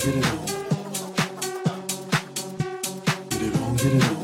get it on. Get it on, get it on.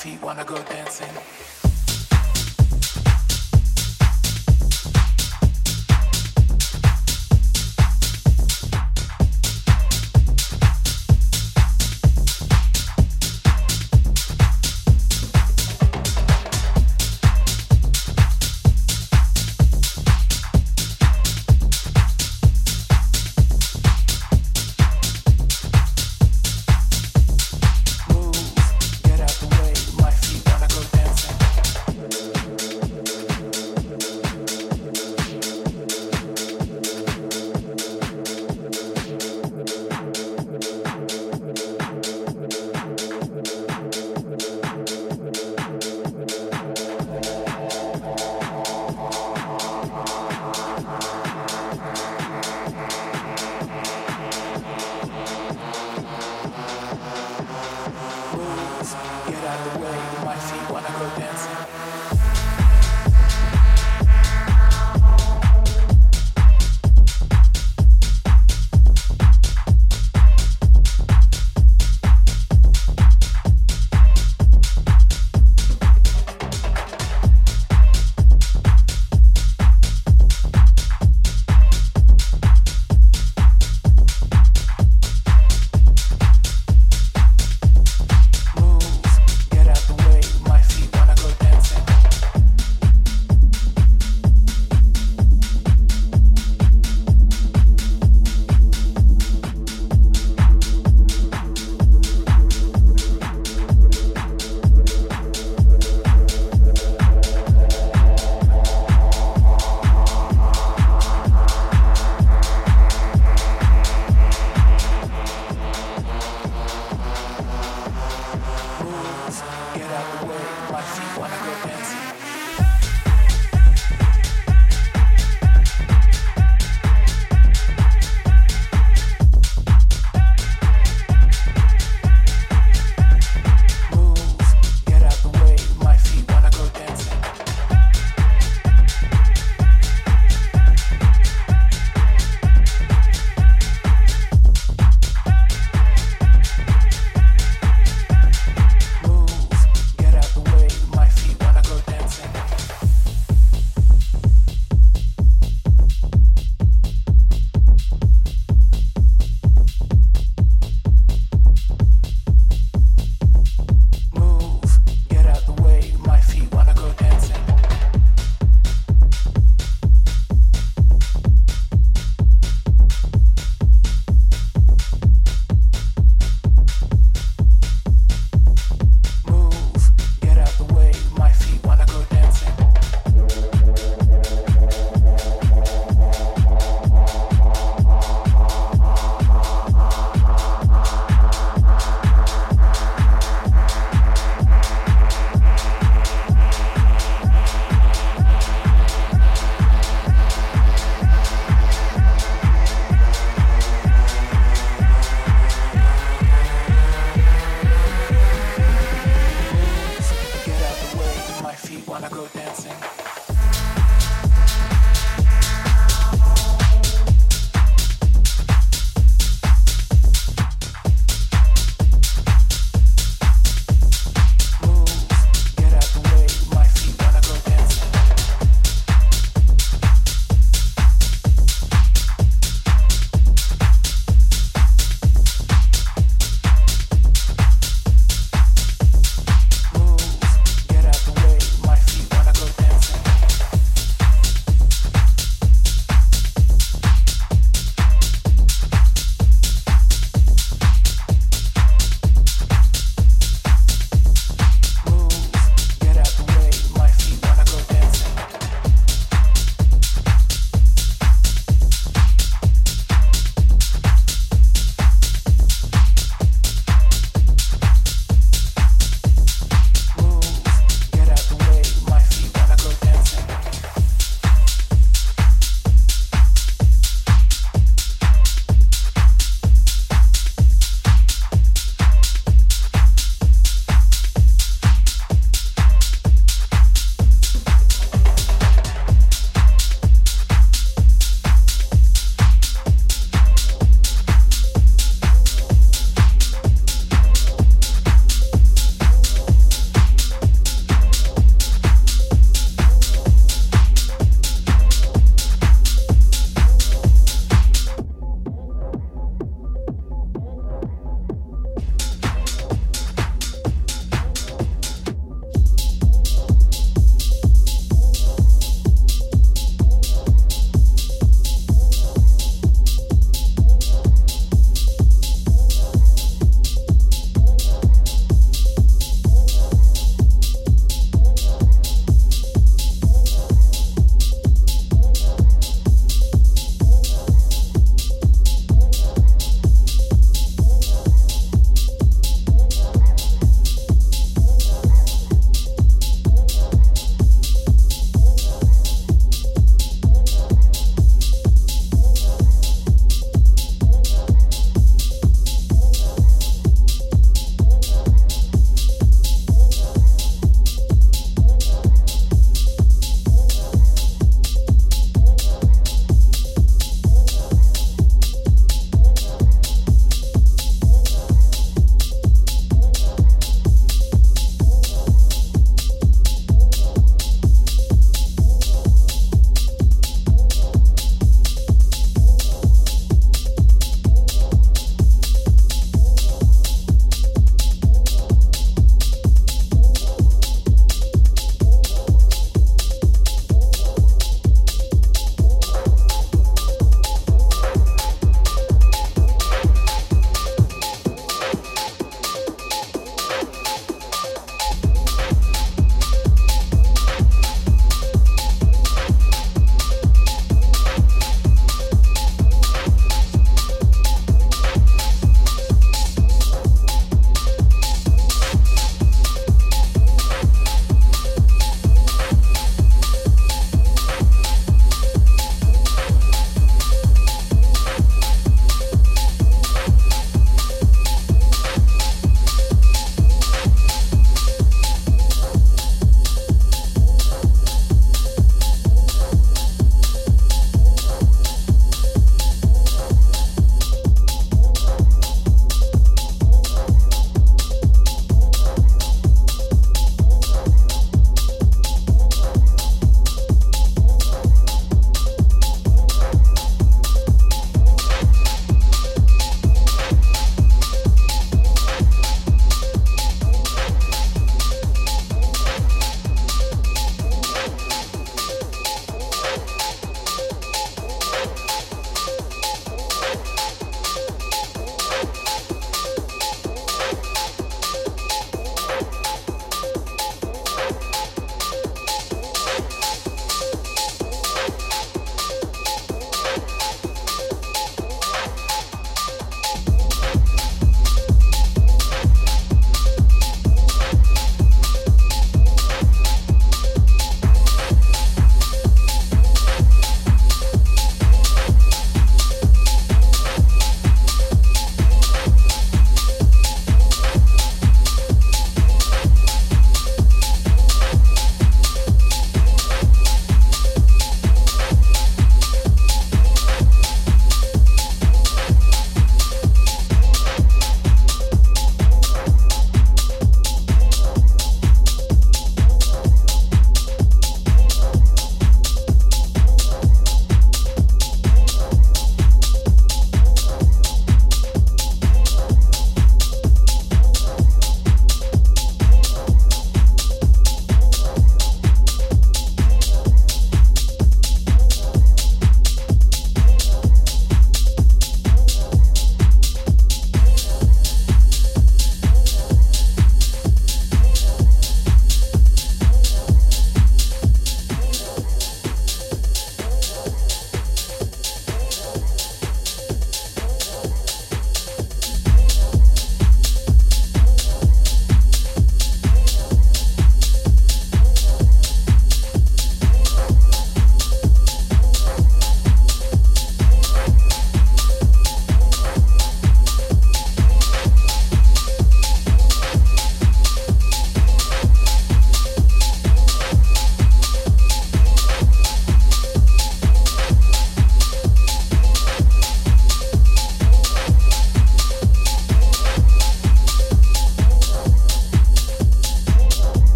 feet wanna go dancing.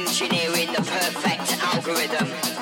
Engineering the perfect algorithm.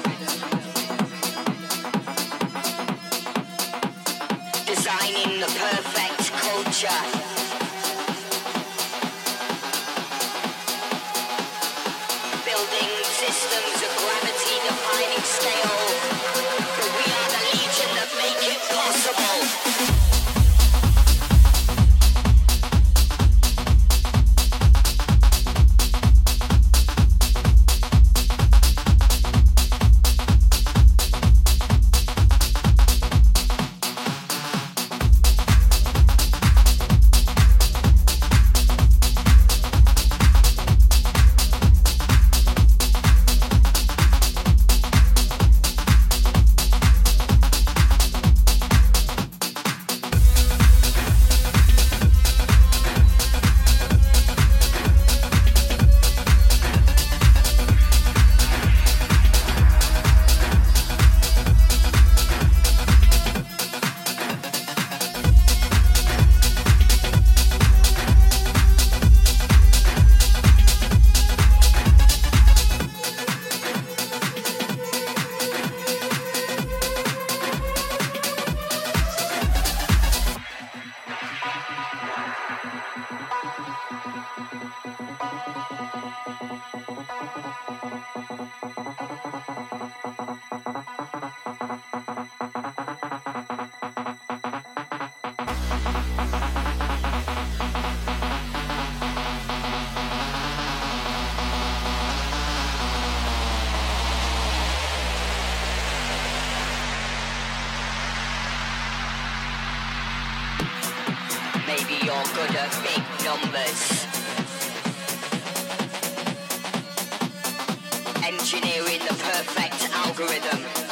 Engineering the perfect algorithm.